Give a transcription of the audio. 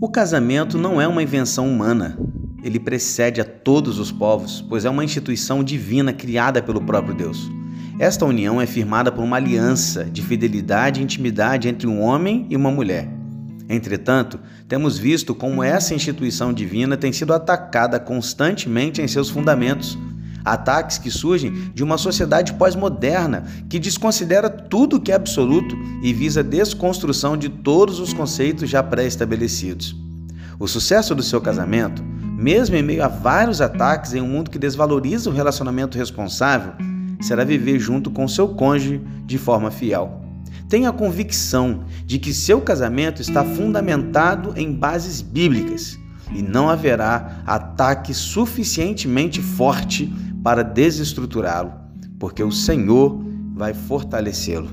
O casamento não é uma invenção humana. Ele precede a todos os povos, pois é uma instituição divina criada pelo próprio Deus. Esta união é firmada por uma aliança de fidelidade e intimidade entre um homem e uma mulher. Entretanto, temos visto como essa instituição divina tem sido atacada constantemente em seus fundamentos. Ataques que surgem de uma sociedade pós-moderna que desconsidera tudo que é absoluto e visa a desconstrução de todos os conceitos já pré-estabelecidos. O sucesso do seu casamento, mesmo em meio a vários ataques em um mundo que desvaloriza o relacionamento responsável, será viver junto com seu cônjuge de forma fiel. Tenha a convicção de que seu casamento está fundamentado em bases bíblicas e não haverá ataque suficientemente forte para desestruturá-lo, porque o Senhor vai fortalecê-lo.